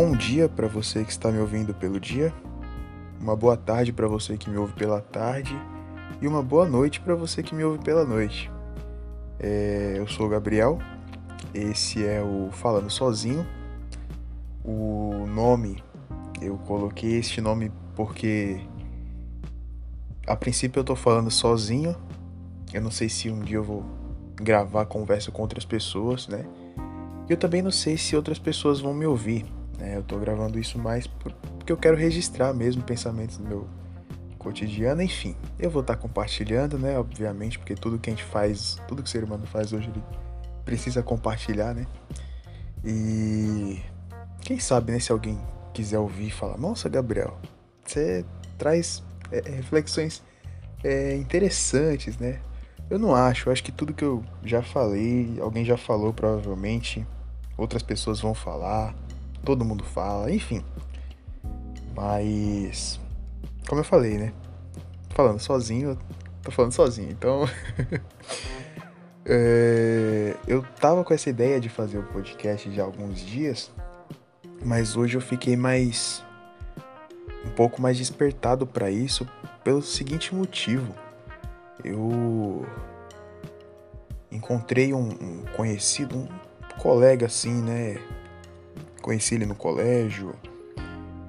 bom dia para você que está me ouvindo pelo dia, uma boa tarde para você que me ouve pela tarde e uma boa noite para você que me ouve pela noite. É, eu sou o Gabriel, esse é o Falando Sozinho. O nome, eu coloquei este nome porque a princípio eu tô falando sozinho. Eu não sei se um dia eu vou gravar conversa com outras pessoas, né? Eu também não sei se outras pessoas vão me ouvir. Né? Eu tô gravando isso mais porque eu quero registrar mesmo pensamentos do meu cotidiano, enfim. Eu vou estar tá compartilhando, né? Obviamente, porque tudo que a gente faz, tudo que o ser humano faz hoje, ele precisa compartilhar, né? E quem sabe, né? Se alguém quiser ouvir e falar, nossa, Gabriel, você traz é, é, reflexões é, interessantes, né? Eu não acho, eu acho que tudo que eu já falei, alguém já falou provavelmente outras pessoas vão falar, todo mundo fala, enfim. Mas, como eu falei, né? Falando sozinho, tô falando sozinho, então. é, eu tava com essa ideia de fazer o podcast já há alguns dias, mas hoje eu fiquei mais. um pouco mais despertado para isso pelo seguinte motivo. Eu encontrei um, um conhecido, um colega assim, né? Conheci ele no colégio,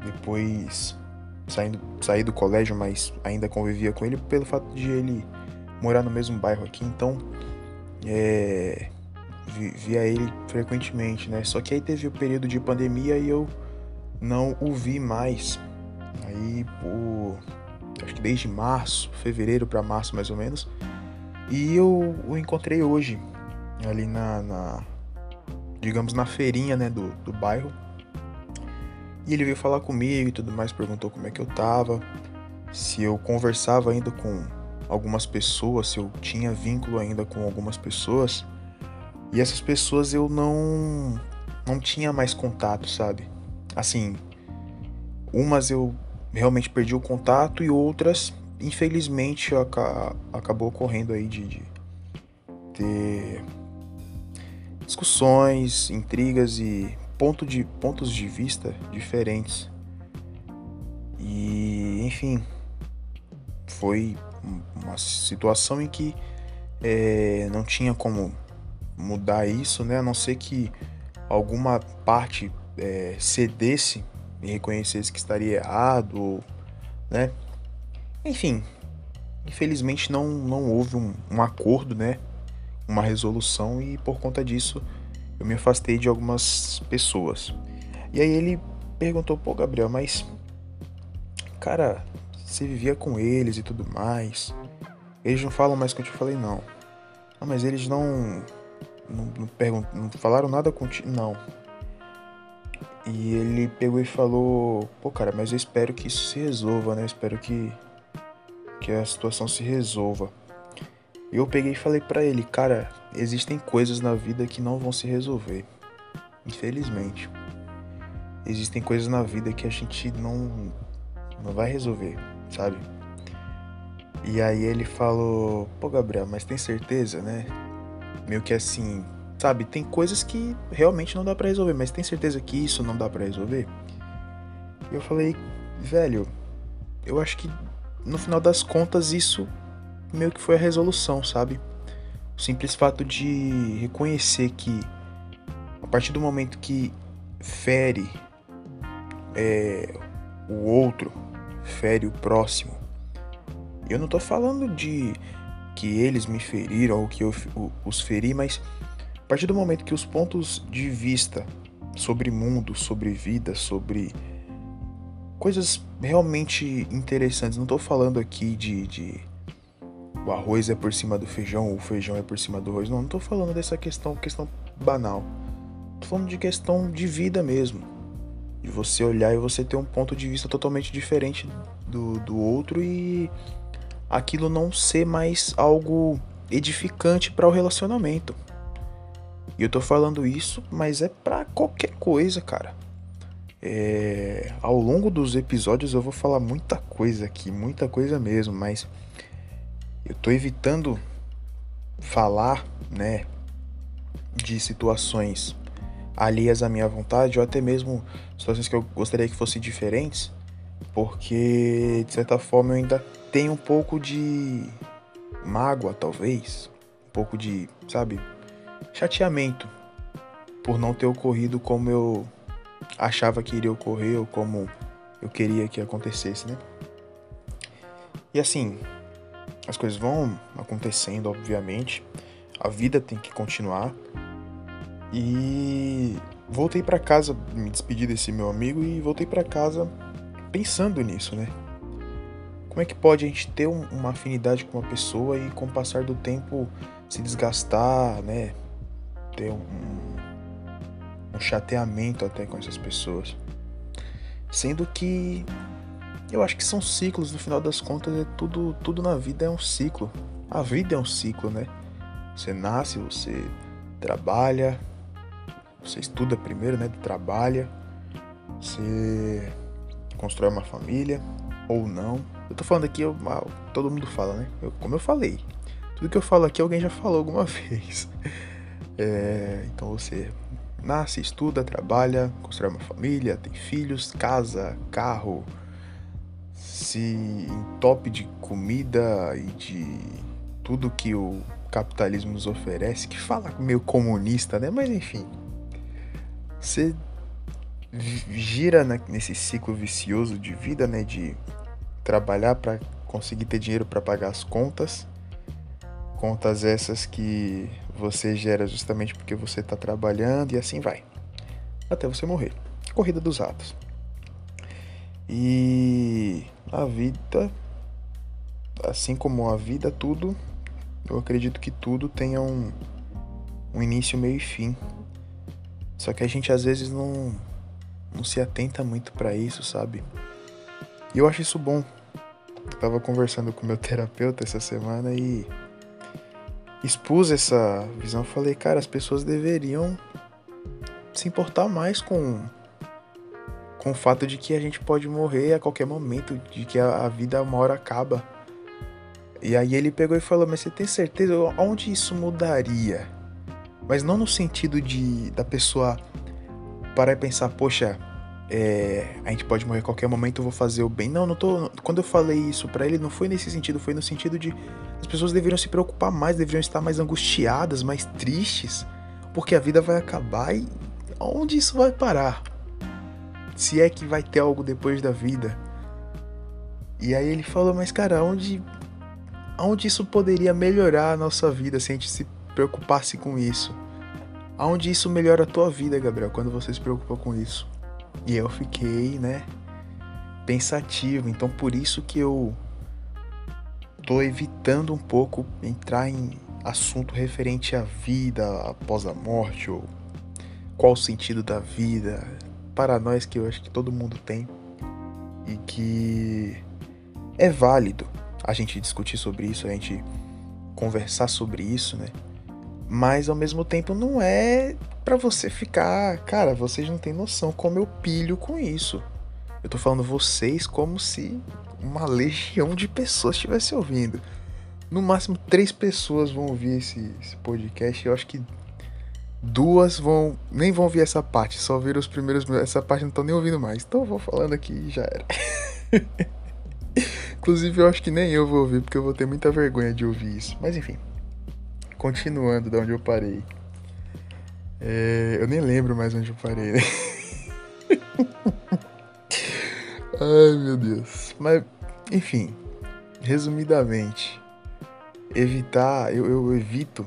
depois saindo, saí do colégio, mas ainda convivia com ele pelo fato de ele morar no mesmo bairro aqui, então é, via ele frequentemente, né? Só que aí teve o período de pandemia e eu não o vi mais. Aí acho que desde março, fevereiro para março mais ou menos. E eu o encontrei hoje ali na, na digamos, na feirinha, né, do, do bairro. E ele veio falar comigo e tudo mais, perguntou como é que eu tava, se eu conversava ainda com algumas pessoas, se eu tinha vínculo ainda com algumas pessoas. E essas pessoas eu não não tinha mais contato, sabe? Assim, umas eu realmente perdi o contato e outras, infelizmente, acabou ocorrendo aí de, de ter discussões, intrigas e ponto de, pontos de vista diferentes. E, enfim, foi uma situação em que é, não tinha como mudar isso, né? A não ser que alguma parte é, cedesse e reconhecesse que estaria errado, né? Enfim, infelizmente não, não houve um, um acordo, né? Uma resolução e por conta disso eu me afastei de algumas pessoas. E aí ele perguntou, pô, Gabriel, mas cara, você vivia com eles e tudo mais. Eles não falam mais contigo. Eu falei, não. Ah, mas eles não. Não, não, não falaram nada contigo. Não. E ele pegou e falou: Pô, cara, mas eu espero que isso se resolva, né? Eu espero que, que a situação se resolva. Eu peguei e falei para ele, cara, existem coisas na vida que não vão se resolver. Infelizmente. Existem coisas na vida que a gente não não vai resolver, sabe? E aí ele falou: "Pô, Gabriel, mas tem certeza, né?" Meio que assim, sabe, tem coisas que realmente não dá para resolver, mas tem certeza que isso não dá para resolver? E eu falei: "Velho, eu acho que no final das contas isso meio que foi a resolução, sabe? O simples fato de reconhecer que a partir do momento que fere é, o outro, fere o próximo, eu não tô falando de que eles me feriram ou que eu os feri, mas a partir do momento que os pontos de vista sobre mundo, sobre vida, sobre coisas realmente interessantes, não tô falando aqui de, de o arroz é por cima do feijão, o feijão é por cima do arroz. Não, não tô falando dessa questão, questão banal. Tô falando de questão de vida mesmo. De você olhar e você ter um ponto de vista totalmente diferente do, do outro e aquilo não ser mais algo edificante para o relacionamento. E eu tô falando isso, mas é para qualquer coisa, cara. É... Ao longo dos episódios eu vou falar muita coisa aqui, muita coisa mesmo, mas eu tô evitando falar, né, de situações alheias à minha vontade, ou até mesmo situações que eu gostaria que fossem diferentes, porque de certa forma eu ainda tenho um pouco de mágoa, talvez, um pouco de, sabe, chateamento por não ter ocorrido como eu achava que iria ocorrer ou como eu queria que acontecesse, né? E assim, as coisas vão acontecendo, obviamente. A vida tem que continuar. E voltei para casa, me despedi desse meu amigo e voltei para casa pensando nisso, né? Como é que pode a gente ter um, uma afinidade com uma pessoa e com o passar do tempo se desgastar, né? Ter um, um chateamento até com essas pessoas. Sendo que eu acho que são ciclos, no final das contas, é tudo, tudo na vida é um ciclo. A vida é um ciclo, né? Você nasce, você trabalha, você estuda primeiro, né? Trabalha, você constrói uma família ou não. Eu tô falando aqui, eu, todo mundo fala, né? Eu, como eu falei, tudo que eu falo aqui alguém já falou alguma vez. É, então você nasce, estuda, trabalha, constrói uma família, tem filhos, casa, carro, se entope de comida e de tudo que o capitalismo nos oferece, que fala meio comunista, né? Mas enfim, você gira nesse ciclo vicioso de vida, né? De trabalhar para conseguir ter dinheiro para pagar as contas, contas essas que você gera justamente porque você está trabalhando e assim vai, até você morrer. Corrida dos ratos. E a vida, assim como a vida, tudo, eu acredito que tudo tenha um, um início, meio e fim. Só que a gente às vezes não, não se atenta muito para isso, sabe? E eu acho isso bom. Eu tava conversando com meu terapeuta essa semana e expus essa visão. Falei, cara, as pessoas deveriam se importar mais com com o fato de que a gente pode morrer a qualquer momento, de que a, a vida uma hora acaba. E aí ele pegou e falou: Mas você tem certeza? Onde isso mudaria? Mas não no sentido de da pessoa parar e pensar: Poxa, é, a gente pode morrer a qualquer momento, eu vou fazer o bem. Não, não tô. Quando eu falei isso para ele, não foi nesse sentido, foi no sentido de as pessoas deveriam se preocupar mais, deveriam estar mais angustiadas, mais tristes, porque a vida vai acabar e onde isso vai parar? Se é que vai ter algo depois da vida. E aí ele falou, mas cara, onde, onde isso poderia melhorar a nossa vida se a gente se preocupasse com isso? Aonde isso melhora a tua vida, Gabriel, quando você se preocupa com isso? E eu fiquei, né, pensativo. Então por isso que eu tô evitando um pouco entrar em assunto referente à vida após a morte ou qual o sentido da vida, paranoias que eu acho que todo mundo tem e que é válido a gente discutir sobre isso, a gente conversar sobre isso, né? Mas ao mesmo tempo não é para você ficar, cara, vocês não têm noção como eu pilho com isso. Eu tô falando vocês como se uma legião de pessoas estivesse ouvindo. No máximo três pessoas vão ouvir esse, esse podcast. Eu acho que Duas vão nem vão ouvir essa parte, só ouviram os primeiros Essa parte não estão nem ouvindo mais. Então eu vou falando aqui e já era. Inclusive eu acho que nem eu vou ouvir, porque eu vou ter muita vergonha de ouvir isso. Mas enfim. Continuando da onde eu parei. É, eu nem lembro mais onde eu parei, né? Ai meu Deus. Mas, enfim. Resumidamente. Evitar. Eu, eu evito.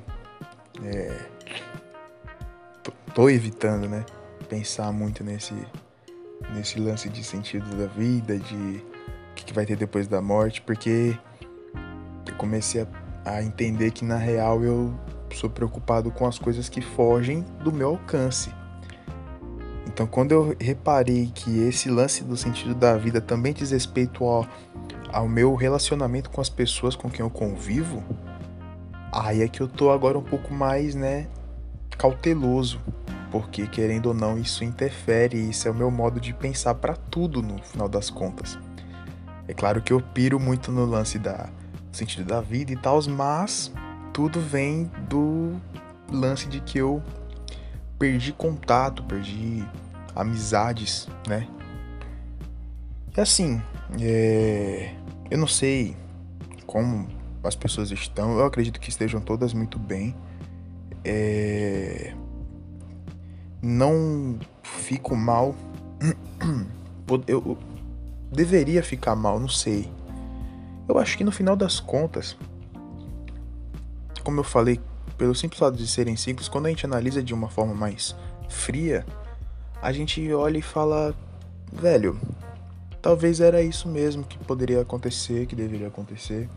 É, tô evitando, né? Pensar muito nesse, nesse lance de sentido da vida, de o que, que vai ter depois da morte, porque eu comecei a, a entender que na real eu sou preocupado com as coisas que fogem do meu alcance. Então, quando eu reparei que esse lance do sentido da vida também diz respeito ao, ao meu relacionamento com as pessoas com quem eu convivo, aí é que eu tô agora um pouco mais, né, cauteloso porque querendo ou não isso interfere, isso é o meu modo de pensar para tudo no final das contas. É claro que eu piro muito no lance da sentido da vida e tal, mas tudo vem do lance de que eu perdi contato, perdi amizades, né? E assim, é... eu não sei como as pessoas estão, eu acredito que estejam todas muito bem. É... Não fico mal. Eu deveria ficar mal, não sei. Eu acho que no final das contas, como eu falei, pelo simples fato de serem simples, quando a gente analisa de uma forma mais fria, a gente olha e fala, velho, talvez era isso mesmo que poderia acontecer, que deveria acontecer.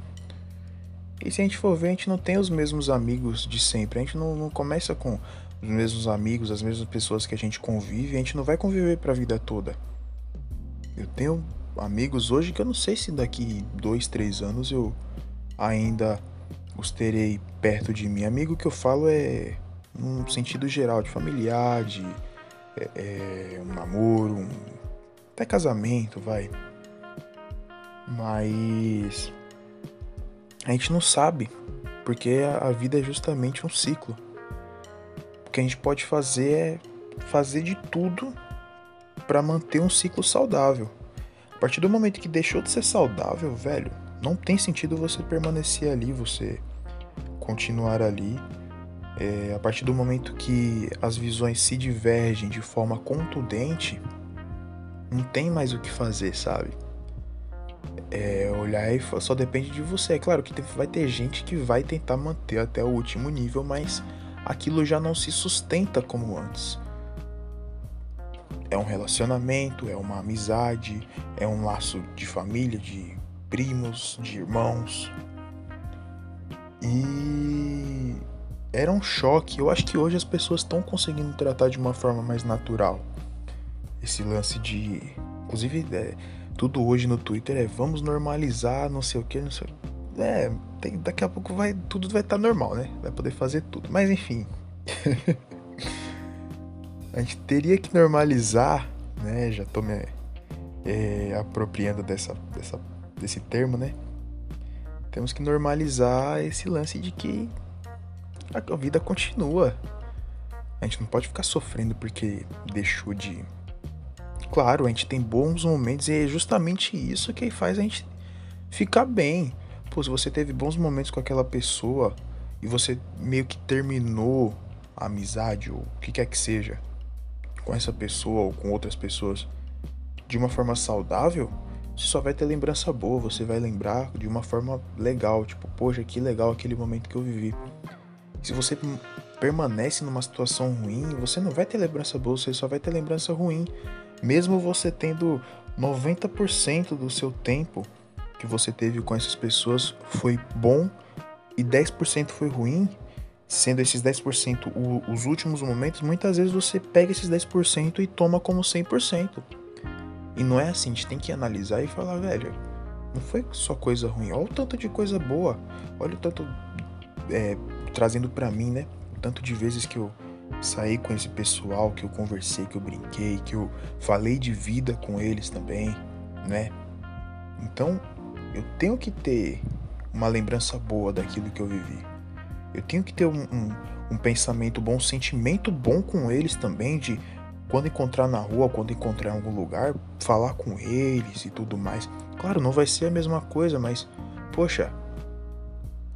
E se a gente for ver, a gente não tem os mesmos amigos de sempre. A gente não, não começa com os mesmos amigos, as mesmas pessoas que a gente convive. A gente não vai conviver pra vida toda. Eu tenho amigos hoje que eu não sei se daqui dois, três anos eu ainda os terei perto de mim. Amigo que eu falo é num sentido geral, de familiar, de é, é, um namoro, um, até casamento, vai. Mas a gente não sabe, porque a, a vida é justamente um ciclo. Que a gente pode fazer é fazer de tudo para manter um ciclo saudável. A partir do momento que deixou de ser saudável, velho, não tem sentido você permanecer ali, você continuar ali. É, a partir do momento que as visões se divergem de forma contundente, não tem mais o que fazer, sabe? É, olhar e só depende de você. É claro que vai ter gente que vai tentar manter até o último nível, mas aquilo já não se sustenta como antes. É um relacionamento, é uma amizade, é um laço de família, de primos, de irmãos. E era um choque. Eu acho que hoje as pessoas estão conseguindo tratar de uma forma mais natural. Esse lance de. Inclusive, é, tudo hoje no Twitter é vamos normalizar, não sei o que, não sei. É, tem, daqui a pouco vai tudo vai estar tá normal, né? Vai poder fazer tudo. Mas enfim. a gente teria que normalizar, né? Já tô me é, apropriando dessa, dessa, desse termo, né? Temos que normalizar esse lance de que a vida continua. A gente não pode ficar sofrendo porque deixou de Claro, a gente tem bons momentos e é justamente isso que faz a gente ficar bem. Pô, se você teve bons momentos com aquela pessoa e você meio que terminou a amizade ou o que quer que seja com essa pessoa ou com outras pessoas de uma forma saudável, você só vai ter lembrança boa, você vai lembrar de uma forma legal, tipo, poxa, que legal aquele momento que eu vivi. Se você permanece numa situação ruim, você não vai ter lembrança boa, você só vai ter lembrança ruim. Mesmo você tendo 90% do seu tempo que você teve com essas pessoas foi bom e 10% foi ruim, sendo esses 10% o, os últimos momentos, muitas vezes você pega esses 10% e toma como 100%. E não é assim, a gente tem que analisar e falar, velho, não foi só coisa ruim, olha o tanto de coisa boa, olha o tanto é, trazendo para mim, né? O tanto de vezes que eu saí com esse pessoal, que eu conversei, que eu brinquei, que eu falei de vida com eles também, né? Então, eu tenho que ter uma lembrança boa daquilo que eu vivi. Eu tenho que ter um, um, um pensamento bom, um sentimento bom com eles também, de quando encontrar na rua, quando encontrar em algum lugar, falar com eles e tudo mais. Claro, não vai ser a mesma coisa, mas, poxa,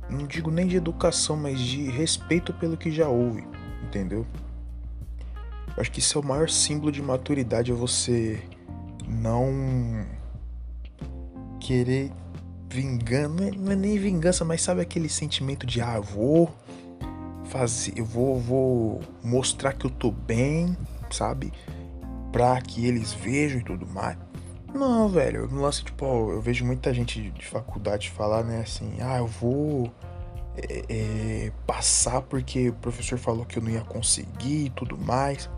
não digo nem de educação, mas de respeito pelo que já houve entendeu? Eu acho que isso é o maior símbolo de maturidade, é você não querer vingança, é, não é nem vingança, mas sabe aquele sentimento de ah, vou fazer, eu vou, vou mostrar que eu tô bem, sabe? Pra que eles vejam e tudo mais. Não, velho, no lance, tipo, eu vejo muita gente de faculdade falar, né, assim, ah, eu vou é, é, passar porque o professor falou que eu não ia conseguir e tudo mais.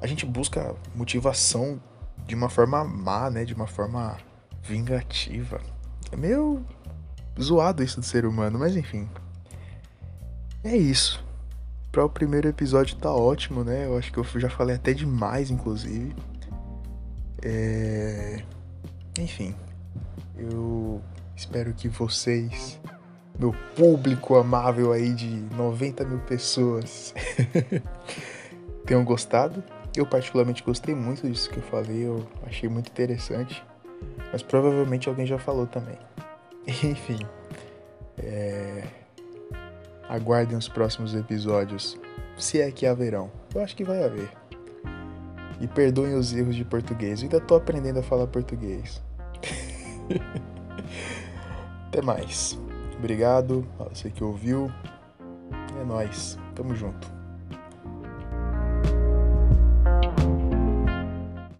A gente busca motivação de uma forma má, né? De uma forma vingativa. É meio zoado isso do ser humano, mas enfim. É isso. Para o primeiro episódio tá ótimo, né? Eu acho que eu já falei até demais, inclusive. É... Enfim, eu espero que vocês meu público amável aí de 90 mil pessoas. tenham gostado. Eu particularmente gostei muito disso que eu falei, eu achei muito interessante. Mas provavelmente alguém já falou também. Enfim. É... Aguardem os próximos episódios. Se é que haverão. Eu acho que vai haver. E perdoem os erros de português. Eu ainda tô aprendendo a falar português. Até mais. Obrigado você que ouviu. É nós. Tamo junto.